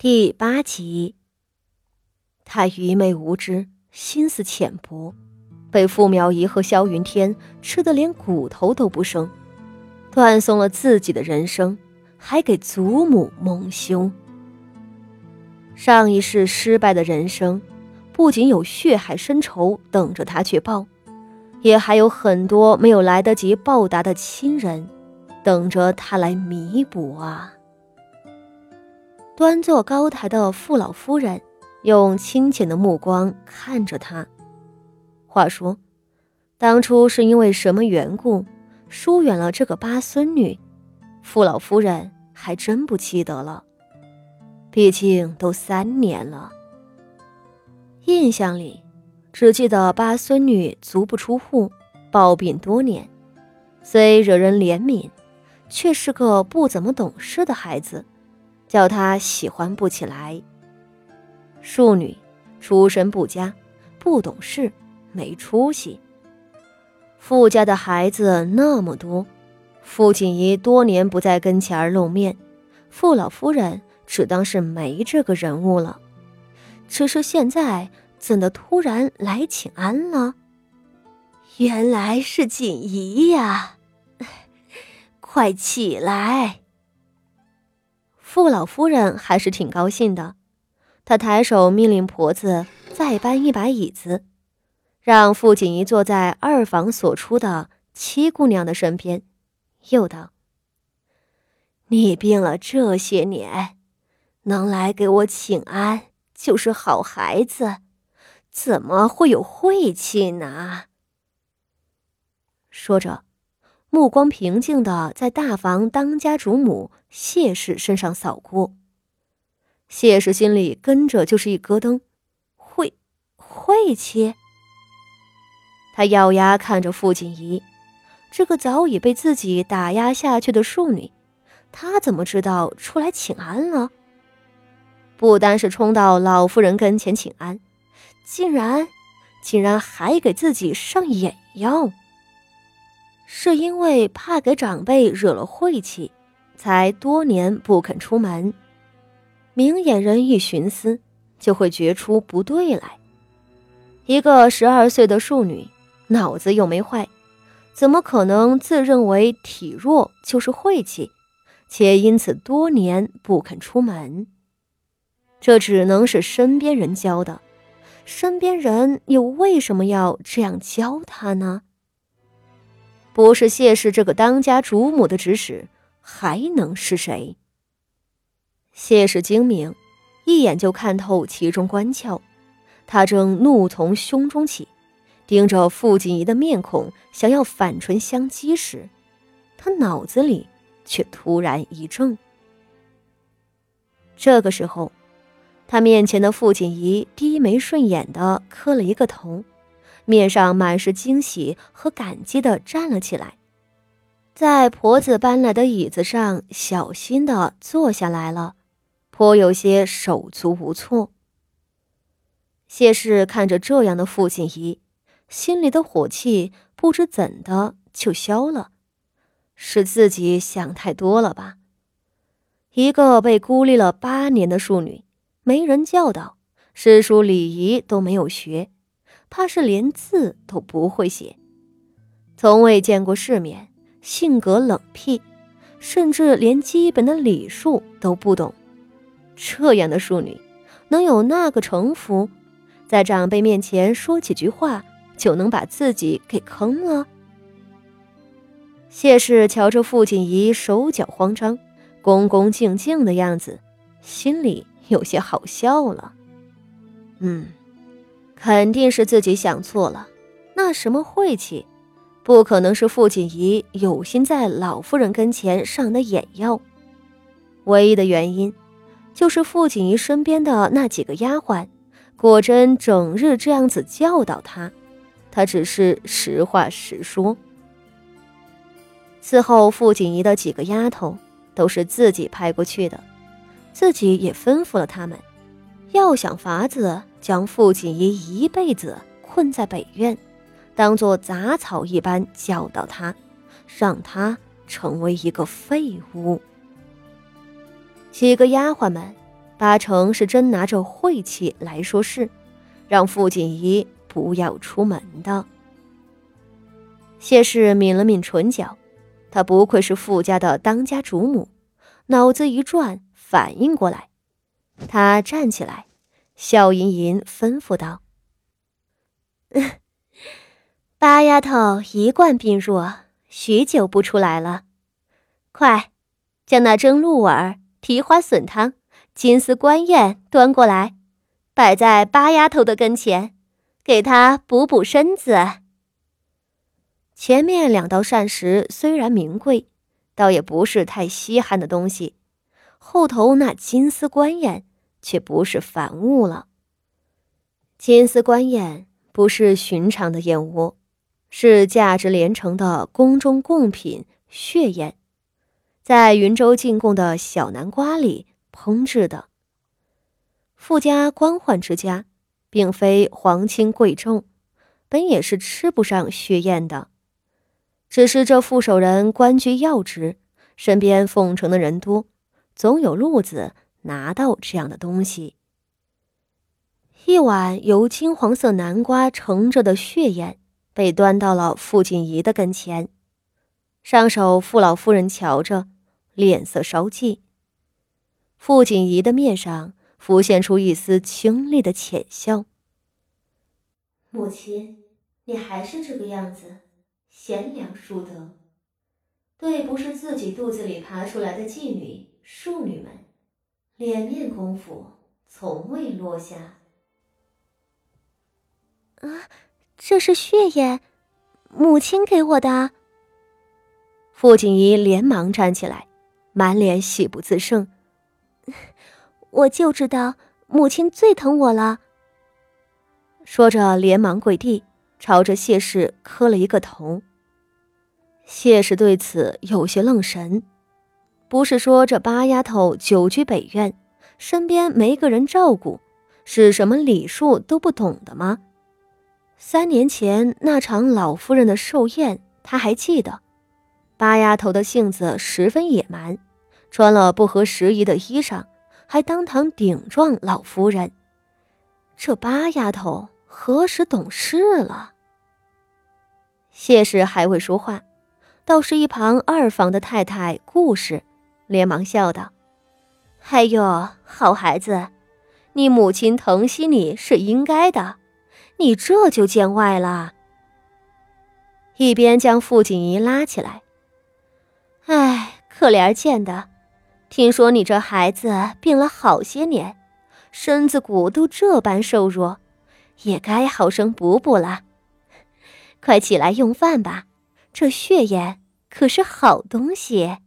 第八集，他愚昧无知，心思浅薄，被傅苗仪和萧云天吃得连骨头都不剩，断送了自己的人生，还给祖母蒙羞。上一世失败的人生，不仅有血海深仇等着他去报，也还有很多没有来得及报答的亲人，等着他来弥补啊。端坐高台的傅老夫人，用清浅的目光看着他。话说，当初是因为什么缘故疏远了这个八孙女？傅老夫人还真不记得了。毕竟都三年了，印象里只记得八孙女足不出户，抱病多年，虽惹人怜悯，却是个不怎么懂事的孩子。叫他喜欢不起来。庶女出身不佳，不懂事，没出息。富家的孩子那么多，傅锦仪多年不在跟前儿露面，傅老夫人只当是没这个人物了。只是现在怎的突然来请安了？原来是锦仪呀！快起来。傅老夫人还是挺高兴的，她抬手命令婆子再搬一把椅子，让傅锦仪坐在二房所出的七姑娘的身边，又道：“你病了这些年，能来给我请安就是好孩子，怎么会有晦气呢？”说着。目光平静的在大房当家主母谢氏身上扫过，谢氏心里跟着就是一咯噔，晦晦气。他咬牙看着傅锦仪，这个早已被自己打压下去的庶女，她怎么知道出来请安了？不单是冲到老夫人跟前请安，竟然竟然还给自己上眼药。是因为怕给长辈惹了晦气，才多年不肯出门。明眼人一寻思，就会觉出不对来。一个十二岁的庶女，脑子又没坏，怎么可能自认为体弱就是晦气，且因此多年不肯出门？这只能是身边人教的。身边人又为什么要这样教他呢？不是谢氏这个当家主母的指使，还能是谁？谢氏精明，一眼就看透其中关窍。他正怒从胸中起，盯着傅锦仪的面孔，想要反唇相讥时，他脑子里却突然一怔。这个时候，他面前的傅锦仪低眉顺眼的磕了一个头。面上满是惊喜和感激的站了起来，在婆子搬来的椅子上小心的坐下来了，颇有些手足无措。谢氏看着这样的父亲仪，心里的火气不知怎的就消了，是自己想太多了吧？一个被孤立了八年的庶女，没人教导，诗书礼仪都没有学。怕是连字都不会写，从未见过世面，性格冷僻，甚至连基本的礼数都不懂。这样的庶女，能有那个城府，在长辈面前说几句话就能把自己给坑了？谢氏瞧着傅锦仪手脚慌张、恭恭敬敬的样子，心里有些好笑了。嗯。肯定是自己想错了，那什么晦气，不可能是傅锦仪有心在老夫人跟前上的眼药。唯一的原因，就是傅锦仪身边的那几个丫鬟，果真整日这样子教导她，她只是实话实说。伺候傅锦仪的几个丫头，都是自己派过去的，自己也吩咐了他们，要想法子。将傅锦仪一辈子困在北院，当做杂草一般教导他，让他成为一个废物。几个丫鬟们八成是真拿着晦气来说事，让傅锦仪不要出门的。谢氏抿了抿唇角，她不愧是傅家的当家主母，脑子一转，反应过来，她站起来，笑吟吟吩咐道：“八丫头一贯病弱，许久不出来了，快，将那蒸鹿耳、蹄花笋汤、金丝官燕端过来，摆在八丫头的跟前，给她补补身子。”前面两道膳食虽然名贵，倒也不是太稀罕的东西。后头那金丝官燕却不是凡物了。金丝官燕不是寻常的燕窝，是价值连城的宫中贡品血燕，在云州进贡的小南瓜里烹制的。富家官宦之家，并非皇亲贵重，本也是吃不上血燕的。只是这副手人官居要职，身边奉承的人多，总有路子拿到这样的东西。一碗由金黄色南瓜盛着的血燕被端到了傅锦仪的跟前，上手傅老夫人瞧着，脸色稍霁。傅锦仪的面上浮现出一丝清丽的浅笑：“母亲，你还是这个样子。”贤良淑德，对不是自己肚子里爬出来的妓女、庶女们，脸面功夫从未落下。啊，这是血燕，母亲给我的。傅锦仪连忙站起来，满脸喜不自胜。我就知道母亲最疼我了。说着，连忙跪地，朝着谢氏磕了一个头。谢氏对此有些愣神，不是说这八丫头久居北院，身边没个人照顾，是什么礼数都不懂的吗？三年前那场老夫人的寿宴，他还记得。八丫头的性子十分野蛮，穿了不合时宜的衣裳，还当堂顶撞老夫人。这八丫头何时懂事了？谢氏还未说话。倒是一旁二房的太太顾氏，连忙笑道：“哎呦，好孩子，你母亲疼惜你是应该的，你这就见外了。”一边将傅锦仪拉起来：“哎，可怜见的，听说你这孩子病了好些年，身子骨都这般瘦弱，也该好生补补了。快起来用饭吧。”这血燕可是好东西。